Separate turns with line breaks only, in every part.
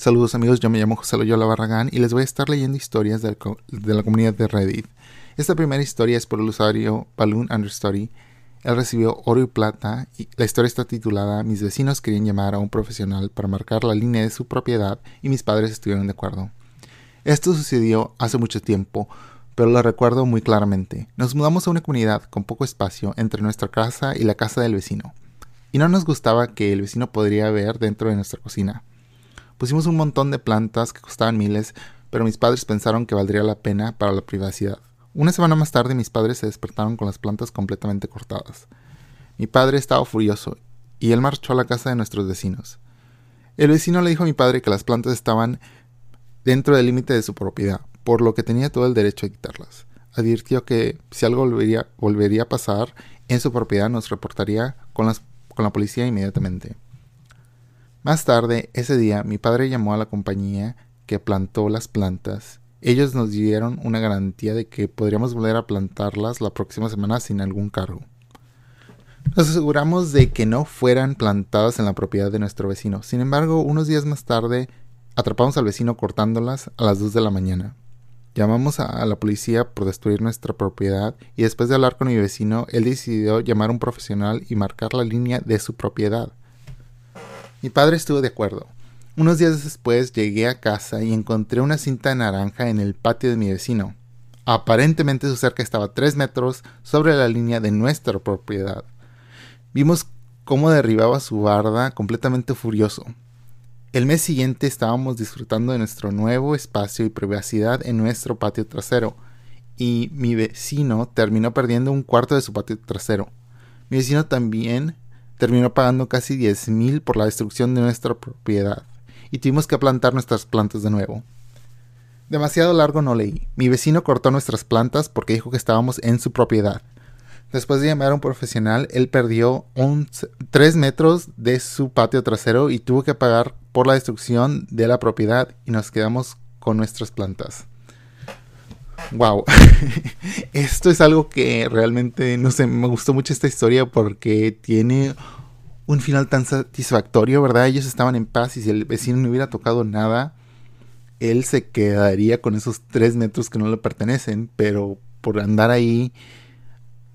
Saludos amigos, yo me llamo José Loyola Barragán y les voy a estar leyendo historias de la comunidad de Reddit. Esta primera historia es por el usuario Balloon Understory. Él recibió oro y plata y la historia está titulada Mis vecinos querían llamar a un profesional para marcar la línea de su propiedad y mis padres estuvieron de acuerdo. Esto sucedió hace mucho tiempo, pero lo recuerdo muy claramente. Nos mudamos a una comunidad con poco espacio entre nuestra casa y la casa del vecino, y no nos gustaba que el vecino podría ver dentro de nuestra cocina. Pusimos un montón de plantas que costaban miles, pero mis padres pensaron que valdría la pena para la privacidad. Una semana más tarde mis padres se despertaron con las plantas completamente cortadas. Mi padre estaba furioso y él marchó a la casa de nuestros vecinos. El vecino le dijo a mi padre que las plantas estaban dentro del límite de su propiedad, por lo que tenía todo el derecho a quitarlas. Advirtió que si algo volvería, volvería a pasar en su propiedad nos reportaría con, con la policía inmediatamente. Más tarde, ese día, mi padre llamó a la compañía que plantó las plantas. Ellos nos dieron una garantía de que podríamos volver a plantarlas la próxima semana sin algún cargo. Nos aseguramos de que no fueran plantadas en la propiedad de nuestro vecino. Sin embargo, unos días más tarde, atrapamos al vecino cortándolas a las 2 de la mañana. Llamamos a, la policía por destruir nuestra propiedad y después de hablar con mi vecino, él decidió llamar a un profesional y marcar la línea de su propiedad. Mi padre estuvo de acuerdo. Unos días después llegué a casa y encontré una cinta naranja en el patio de mi vecino. Aparentemente su cerca estaba tres metros sobre la línea de nuestra propiedad. Vimos cómo derribaba su barda completamente furioso. El mes siguiente estábamos disfrutando de nuestro nuevo espacio y privacidad en nuestro patio trasero, y mi vecino terminó perdiendo un cuarto de su patio trasero. Mi vecino también terminó pagando casi 10 mil por la destrucción de nuestra propiedad y tuvimos que plantar nuestras plantas de nuevo. Demasiado largo no leí. Mi vecino cortó nuestras plantas porque dijo que estábamos en su propiedad. Después de llamar a un profesional, él perdió 3 metros de su patio trasero y tuvo que pagar por la destrucción de la propiedad y nos quedamos con nuestras plantas. Wow, esto es algo que realmente, no sé, me gustó mucho esta historia porque tiene un final tan satisfactorio, ¿verdad? Ellos estaban en paz y si el vecino no hubiera tocado nada, él se quedaría con esos tres metros que no le pertenecen, pero por andar ahí,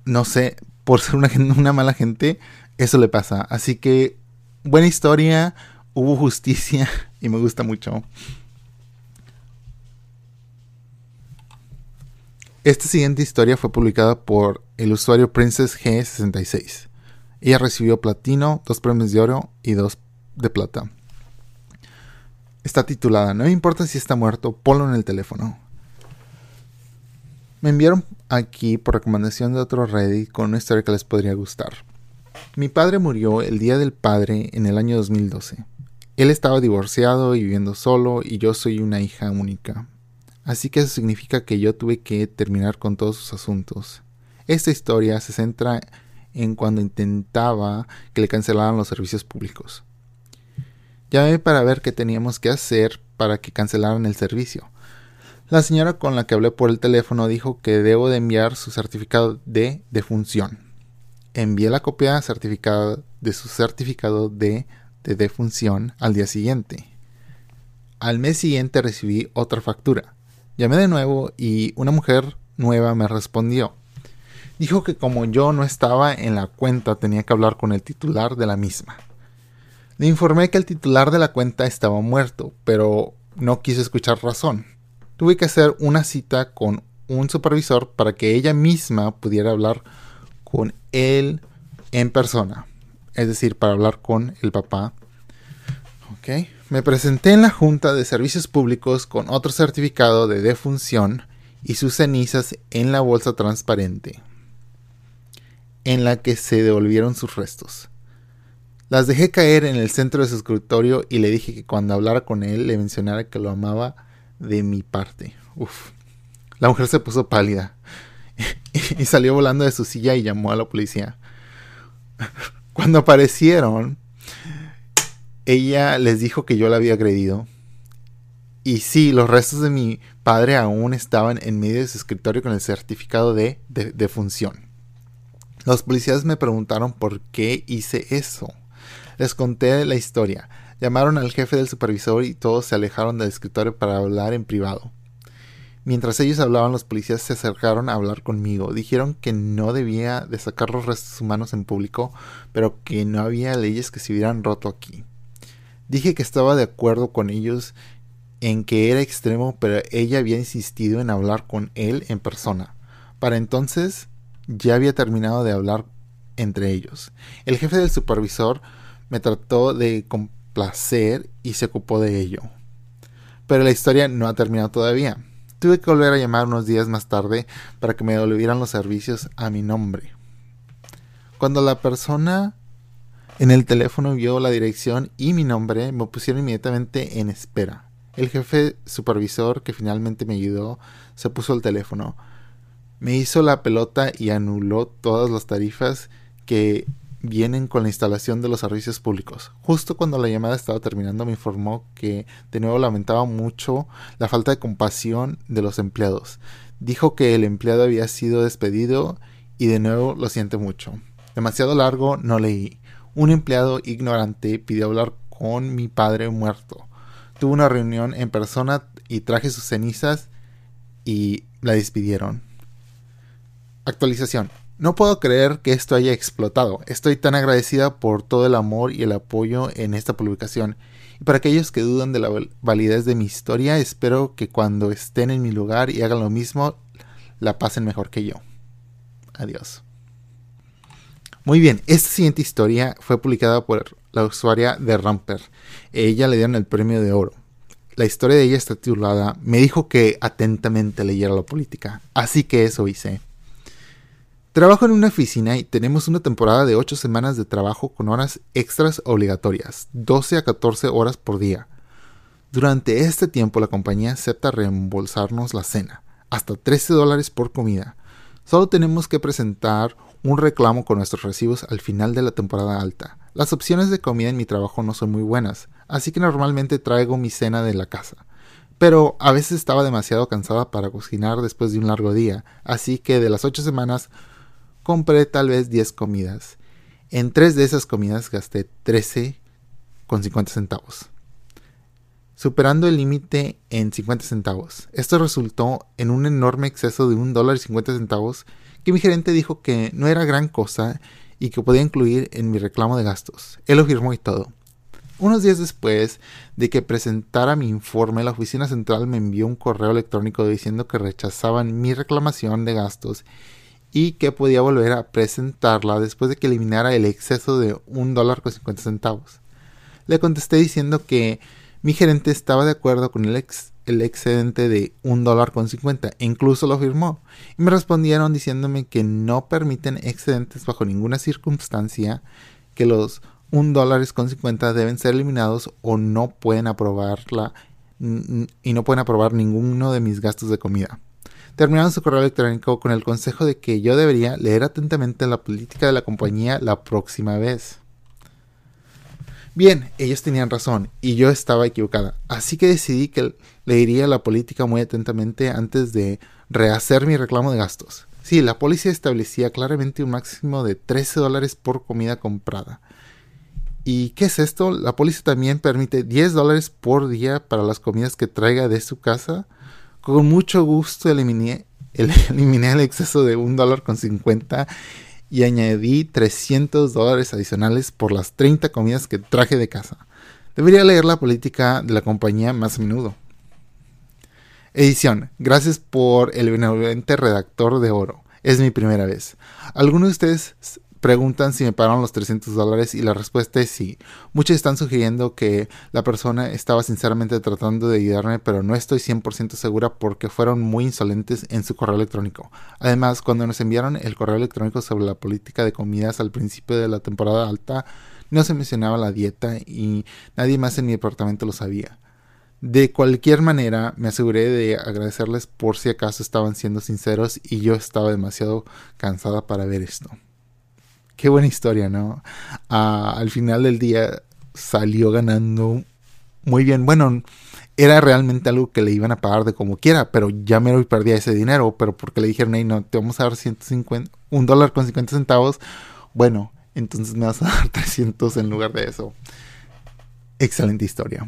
no sé, por ser una, una mala gente, eso le pasa. Así que, buena historia, hubo justicia y me gusta mucho. Esta siguiente historia fue publicada por el usuario Princess G66. Ella recibió platino, dos premios de oro y dos de plata. Está titulada No me importa si está muerto, ponlo en el teléfono. Me enviaron aquí por recomendación de otro Reddit con una historia que les podría gustar. Mi padre murió el día del padre en el año 2012. Él estaba divorciado y viviendo solo y yo soy una hija única. Así que eso significa que yo tuve que terminar con todos sus asuntos. Esta historia se centra en cuando intentaba que le cancelaran los servicios públicos. Llamé para ver qué teníamos que hacer para que cancelaran el servicio. La señora con la que hablé por el teléfono dijo que debo de enviar su certificado de defunción. Envié la copia certificada de su certificado de defunción al día siguiente. Al mes siguiente recibí otra factura. Llamé de nuevo y una mujer nueva me respondió. Dijo que como yo no estaba en la cuenta tenía que hablar con el titular de la misma. Le informé que el titular de la cuenta estaba muerto, pero no quiso escuchar razón. Tuve que hacer una cita con un supervisor para que ella misma pudiera hablar con él en persona. Es decir, para hablar con el papá. Me presenté en la Junta de Servicios Públicos con otro certificado de defunción y sus cenizas en la bolsa transparente, en la que se devolvieron sus restos. Las dejé caer en el centro de su escritorio y le dije que cuando hablara con él le mencionara que lo amaba de mi parte. Uf. La mujer se puso pálida y salió volando de su silla y llamó a la policía. Cuando aparecieron, ella les dijo que yo la había agredido. Y sí, los restos de mi padre aún estaban en medio de su escritorio con el certificado de, defunción. Los policías me preguntaron por qué hice eso. Les conté la historia. Llamaron al jefe del supervisor y todos se alejaron del escritorio para hablar en privado. Mientras ellos hablaban, los policías se acercaron a hablar conmigo. Dijeron que no debía de sacar los restos humanos en público, pero que no había leyes que se hubieran roto aquí. Dije que estaba de acuerdo con ellos en que era extremo, pero ella había insistido en hablar con él en persona. Para entonces ya había terminado de hablar entre ellos. El jefe del supervisor me trató de complacer y se ocupó de ello. Pero la historia no ha terminado todavía. Tuve que volver a llamar unos días más tarde para que me devolvieran los servicios a mi nombre. Cuando la persona en el teléfono vio la dirección y mi nombre, me pusieron inmediatamente en espera. El jefe supervisor que finalmente me ayudó se puso al teléfono. Me hizo la pelota y anuló todas las tarifas que vienen con la instalación de los servicios públicos. Justo cuando la llamada estaba terminando me informó que de nuevo lamentaba mucho la falta de compasión de los empleados. Dijo que el empleado había sido despedido y de nuevo lo siente mucho. Demasiado largo no leí. Un empleado ignorante pidió hablar con mi padre muerto. Tuvo una reunión en persona y traje sus cenizas y la despidieron. Actualización. No puedo creer que esto haya explotado. Estoy tan agradecida por todo el amor y el apoyo en esta publicación. Y para aquellos que dudan de la validez de mi historia, espero que cuando estén en mi lugar y hagan lo mismo, la pasen mejor que yo. Adiós. Muy bien, esta siguiente historia fue publicada por la usuaria de Ramper. Ella le dieron el premio de oro. La historia de ella está titulada Me dijo que atentamente leyera la política, así que eso hice. Trabajo en una oficina y tenemos una temporada de 8 semanas de trabajo con horas extras obligatorias, 12 a 14 horas por día. Durante este tiempo la compañía acepta reembolsarnos la cena, hasta 13 dólares por comida. Solo tenemos que presentar un reclamo con nuestros recibos al final de la temporada alta. Las opciones de comida en mi trabajo no son muy buenas, así que normalmente traigo mi cena de la casa. Pero a veces estaba demasiado cansada para cocinar después de un largo día, así que de las 8 semanas compré tal vez 10 comidas. En tres de esas comidas gasté 13 con 50 centavos, superando el límite en 50 centavos. Esto resultó en un enorme exceso de un dólar y 50 centavos que mi gerente dijo que no era gran cosa y que podía incluir en mi reclamo de gastos. Él lo firmó y todo. Unos días después de que presentara mi informe, la oficina central me envió un correo electrónico diciendo que rechazaban mi reclamación de gastos y que podía volver a presentarla después de que eliminara el exceso de un dólar con 50 centavos. Le contesté diciendo que mi gerente estaba de acuerdo con el, el excedente de un dólar con 50 e incluso lo firmó. Y me respondieron diciéndome que no permiten excedentes bajo ninguna circunstancia, que los un dólares con 50 deben ser eliminados o no pueden aprobarla y no pueden aprobar ninguno de mis gastos de comida terminaron su correo electrónico con el consejo de que yo debería leer atentamente la política de la compañía la próxima vez. Bien, ellos tenían razón y yo estaba equivocada, así que decidí que leería la política muy atentamente antes de rehacer mi reclamo de gastos. Sí, la policía establecía claramente un máximo de 13 dólares por comida comprada. ¿Y qué es esto? La policía también permite 10 dólares por día para las comidas que traiga de su casa con mucho gusto eliminé el, exceso de un dólar con 50 y añadí 300 dólares adicionales por las 30 comidas que traje de casa. Debería leer la política de la compañía más a menudo. Edición. Gracias por el benevolente redactor de oro. Es mi primera vez. ¿Alguno de ustedes preguntan si me pagaron los 300 dólares y la respuesta es sí. Muchos están sugiriendo que la persona estaba sinceramente tratando de ayudarme, pero no estoy 100% segura porque fueron muy insolentes en su correo electrónico. Además, cuando nos enviaron el correo electrónico sobre la política de comidas al principio de la temporada alta, no se mencionaba la dieta y nadie más en mi departamento lo sabía. De cualquier manera, me aseguré de agradecerles por si acaso estaban siendo sinceros y yo estaba demasiado cansada para ver esto qué buena historia, ¿no? Al final del día salió ganando muy bien. Bueno, era realmente algo que le iban a pagar de como quiera, pero ya me lo perdía ese dinero, pero porque le dijeron, hey, no, te vamos a dar 150, un dólar con 50 centavos, bueno, entonces me vas a dar 300 en lugar de eso. Excelente historia.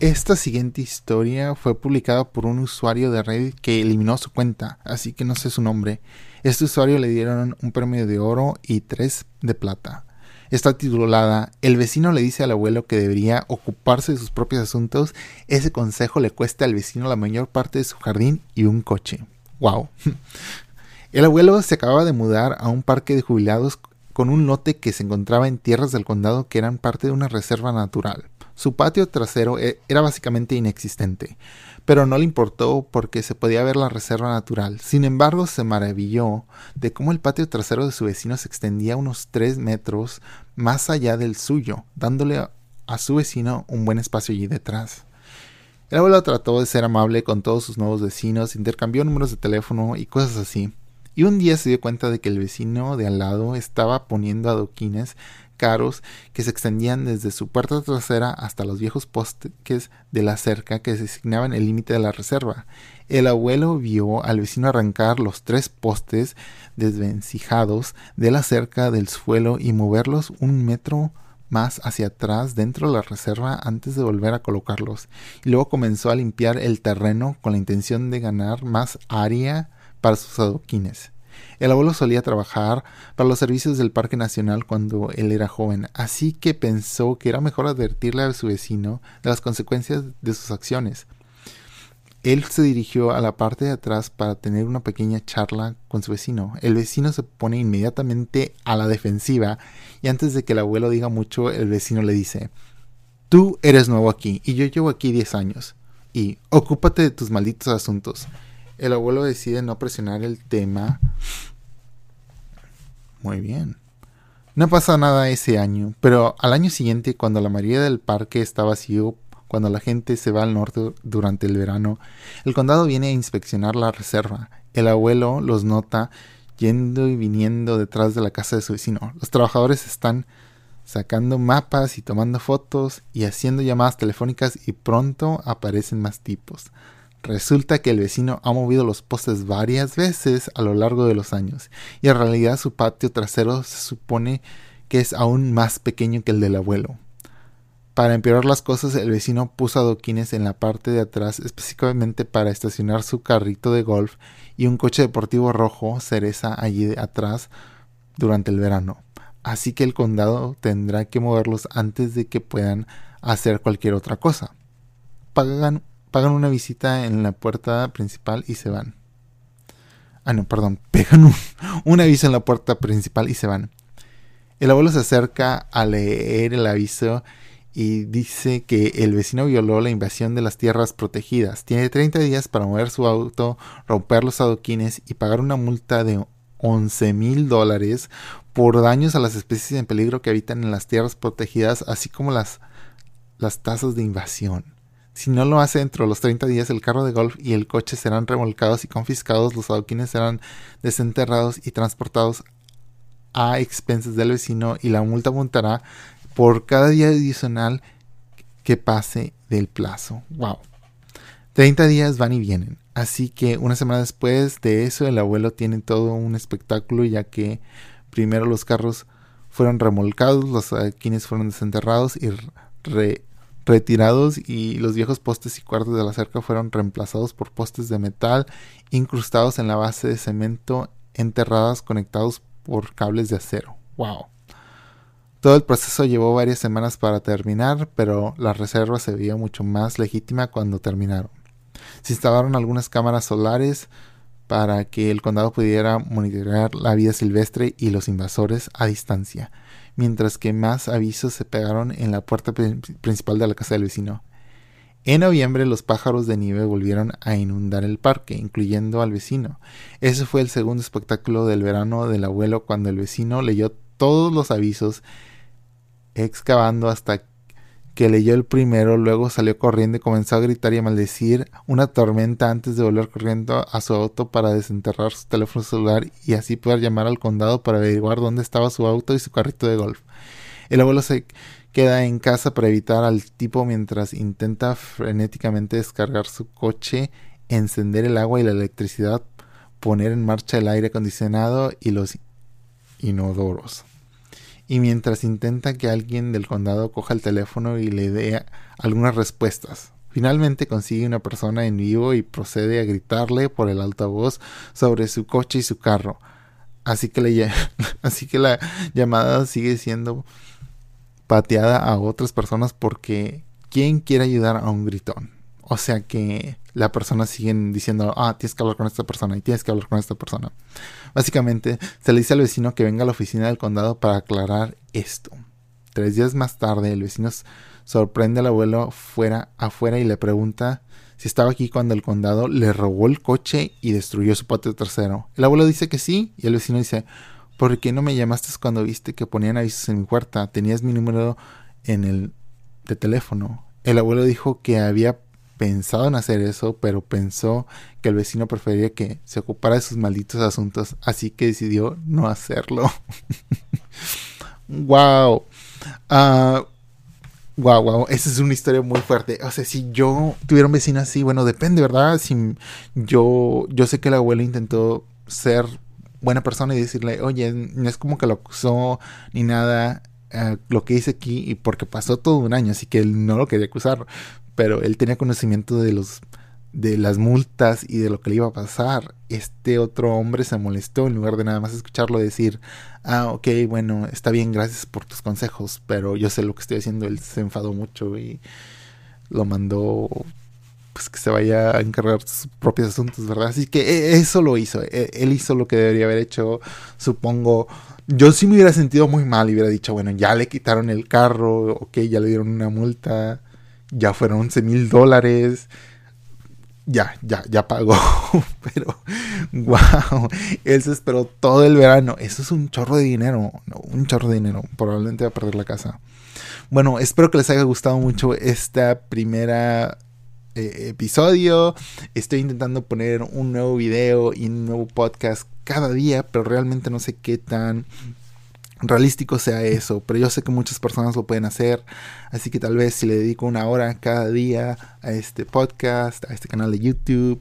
Esta siguiente historia fue publicada por un usuario de Reddit que eliminó su cuenta, así que no sé su nombre. Este usuario le dieron un premio de oro y tres de plata. Está titulada El vecino le dice al abuelo que debería ocuparse de sus propios asuntos. Ese consejo le cuesta al vecino la mayor parte de su jardín y un coche. ¡Wow! El abuelo se acababa de mudar a un parque de jubilados con un lote que se encontraba en tierras del condado que eran parte de una reserva natural. Su patio trasero e, era básicamente inexistente, pero no le importó porque se podía ver la reserva natural. Sin embargo, se maravilló de cómo el patio trasero de su vecino se extendía unos tres metros más allá del suyo, dándole a su vecino un buen espacio allí detrás. El abuelo trató de ser amable con todos sus nuevos vecinos, intercambió números de teléfono y cosas así. Y un día se dio cuenta de que el vecino de al lado estaba poniendo adoquines caros que se extendían desde su puerta trasera hasta los viejos postes de la cerca que designaban el límite de la reserva. El abuelo vio al vecino arrancar los tres postes desvencijados de la cerca del suelo y moverlos un metro más hacia atrás dentro de la reserva antes de volver a colocarlos, y luego comenzó a limpiar el terreno con la intención de ganar más área para sus adoquines. El abuelo solía trabajar para los servicios del Parque Nacional cuando él era joven, así que pensó que era mejor advertirle a su vecino de las consecuencias de sus acciones. Él se dirigió a la parte de atrás para tener una pequeña charla con su vecino. El vecino se pone inmediatamente a la defensiva y antes de que el abuelo diga mucho, el vecino le dice, Tú eres nuevo aquí y yo llevo aquí 10 años y ocúpate de tus malditos asuntos. El abuelo decide no presionar el tema. Muy bien. No pasa nada ese año, pero al año siguiente, cuando la mayoría del parque está vacío, cuando la gente se va al norte durante el verano, el condado viene a inspeccionar la reserva. El abuelo los nota yendo y viniendo detrás de la casa de su vecino. Los trabajadores están sacando mapas y tomando fotos y haciendo llamadas telefónicas y pronto aparecen más tipos. Resulta que el vecino ha movido los postes varias veces a lo largo de los años y en realidad su patio trasero se supone que es aún más pequeño que el del abuelo. Para empeorar las cosas, el vecino puso adoquines en la parte de atrás específicamente para estacionar su carrito de golf y un coche deportivo rojo cereza allí atrás durante el verano. Así que el condado tendrá que moverlos antes de que puedan hacer cualquier otra cosa. Pagan pagan una visita en la puerta principal y se van. Ah, no, perdón, pegan un, aviso en la puerta principal y se van. El abuelo se acerca a leer el aviso y dice que el vecino violó la invasión de las tierras protegidas. Tiene 30 días para mover su auto, romper los adoquines y pagar una multa de 11 mil dólares por daños a las especies en peligro que habitan en las tierras protegidas, así como las, las tasas de invasión. Si no lo hace dentro de los 30 días, el carro de golf y el coche serán remolcados y confiscados, los adoquines serán desenterrados y transportados a expensas del vecino y la multa montará por cada día adicional que pase del plazo. Wow. 30 días van y vienen. Así que una semana después de eso el abuelo tiene todo un espectáculo ya que primero los carros fueron remolcados, los adoquines fueron desenterrados y re retirados y los viejos postes y cuartos de la cerca fueron reemplazados por postes de metal incrustados en la base de cemento enterradas conectados por cables de acero. ¡Wow! Todo el proceso llevó varias semanas para terminar, pero la reserva se veía mucho más legítima cuando terminaron. Se instalaron algunas cámaras solares para que el condado pudiera monitorear la vida silvestre y los invasores a distancia mientras que más avisos se pegaron en la puerta principal de la casa del vecino. En noviembre los pájaros de nieve volvieron a inundar el parque, incluyendo al vecino. Ese fue el segundo espectáculo del verano del abuelo cuando el vecino leyó todos los avisos, excavando hasta que leyó el primero, luego salió corriendo y comenzó a gritar y a maldecir una tormenta antes de volver corriendo a su auto para desenterrar su teléfono celular y así poder llamar al condado para averiguar dónde estaba su auto y su carrito de golf. El abuelo se queda en casa para evitar al tipo mientras intenta frenéticamente descargar su coche, encender el agua y la electricidad, poner en marcha el aire acondicionado y los inodoros y mientras intenta que alguien del condado coja el teléfono y le dé algunas respuestas. Finalmente consigue una persona en vivo y procede a gritarle por el altavoz sobre su coche y su carro. Así que, le, así que la llamada sigue siendo pateada a otras personas porque ¿quién quiere ayudar a un gritón? O sea que la persona sigue diciendo, ah, tienes que hablar con esta persona y tienes que hablar con esta persona. Básicamente, se le dice al vecino que venga a la oficina del condado para aclarar esto. Tres días más tarde, el vecino sorprende al abuelo fuera, afuera y le pregunta si estaba aquí cuando el condado le robó el coche y destruyó su patio trasero. El abuelo dice que sí y el vecino dice, ¿por qué no me llamaste cuando viste que ponían avisos en mi puerta? Tenías mi número en el de teléfono. El abuelo dijo que había pensado en hacer eso, pero pensó que el vecino prefería que se ocupara de sus malditos asuntos, así que decidió no hacerlo. wow. Uh, wow, wow, esa es una historia muy fuerte. O sea, si yo tuviera un vecino así, bueno, depende, ¿verdad? Si yo, yo sé que el abuelo intentó ser buena persona y decirle, oye, no es como que lo acusó ni nada, eh, lo que hice aquí, y porque pasó todo un año, así que él no lo quería acusar pero él tenía conocimiento de los de las multas y de lo que le iba a pasar. Este otro hombre se molestó en lugar de nada más escucharlo decir, ah, ok, bueno, está bien, gracias por tus consejos, pero yo sé lo que estoy haciendo. Él se enfadó mucho y lo mandó pues que se vaya a encargar sus propios asuntos, ¿verdad? Así que e, eso lo hizo, e, él hizo lo que debería haber hecho, supongo. Yo sí me hubiera sentido muy mal y hubiera dicho, bueno, ya le quitaron el carro, ok, ya le dieron una multa ya fueron 11 mil dólares. Ya, ya, ya pagó. Pero, wow, él se esperó todo el verano. Eso es un chorro de dinero. un chorro de dinero. Probablemente va a perder la casa. Bueno, espero que les haya gustado mucho esta primera eh, episodio. Estoy intentando poner un nuevo video y un nuevo podcast cada día, pero realmente no sé qué tan realístico sea eso, pero yo sé que muchas personas lo pueden hacer, así que tal vez si le dedico una hora cada día a este podcast, a este canal de YouTube,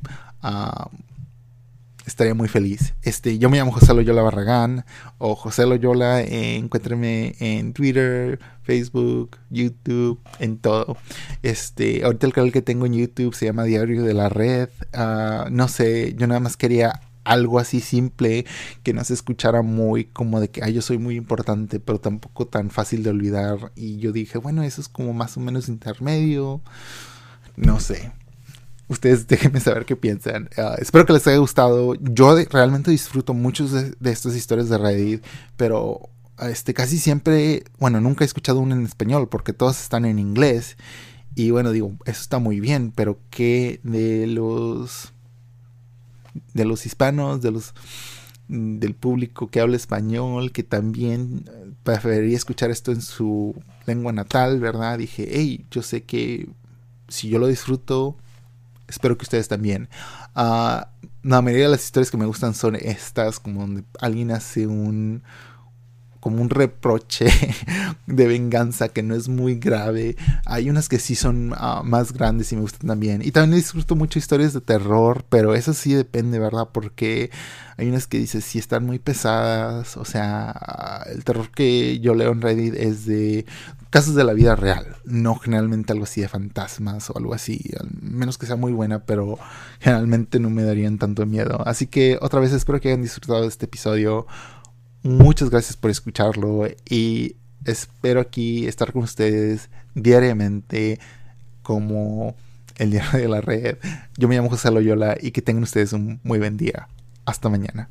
estaría muy feliz. Este, yo me llamo José Loyola Barragán o José Loyola, eh, encuéntreme en Twitter, Facebook, YouTube, en todo. Este, ahorita el canal que tengo en YouTube se llama Diario de la Red. Ah, no sé, yo nada más quería algo así simple que no se escuchara muy como de que yo soy muy importante pero tampoco tan fácil de olvidar. Y yo dije bueno eso es como más o menos intermedio no sé. Ustedes déjenme saber qué piensan. Ah, espero que les haya gustado. Yo realmente disfruto mucho de, estas historias de Reddit pero este casi siempre bueno nunca he escuchado una en español porque todas están en inglés. Y bueno digo eso está muy bien pero qué de los de los hispanos, de los mm, del público que habla español, que también eh, preferiría escuchar esto en su lengua natal, ¿verdad? Dije, hey, yo sé que si yo lo disfruto, espero que ustedes también. Ah, la mayoría de las historias que me gustan son estas, como donde alguien hace un, como un reproche de venganza que no es muy grave. Hay unas que sí son ah, más grandes y me gustan también. Y también disfruto mucho historias de terror, pero eso sí depende, ¿verdad? Porque hay unas que dices sí están muy pesadas. O sea, el terror que yo leo en Reddit es de casos de la vida real, no generalmente algo así de fantasmas o algo así, al menos que sea muy buena, pero generalmente no me darían tanto miedo. Así que otra vez espero que hayan disfrutado de este episodio. Muchas gracias por escucharlo y espero aquí estar con ustedes diariamente como el día de la red. Yo me llamo José Loyola y que tengan ustedes un muy buen día. Hasta mañana.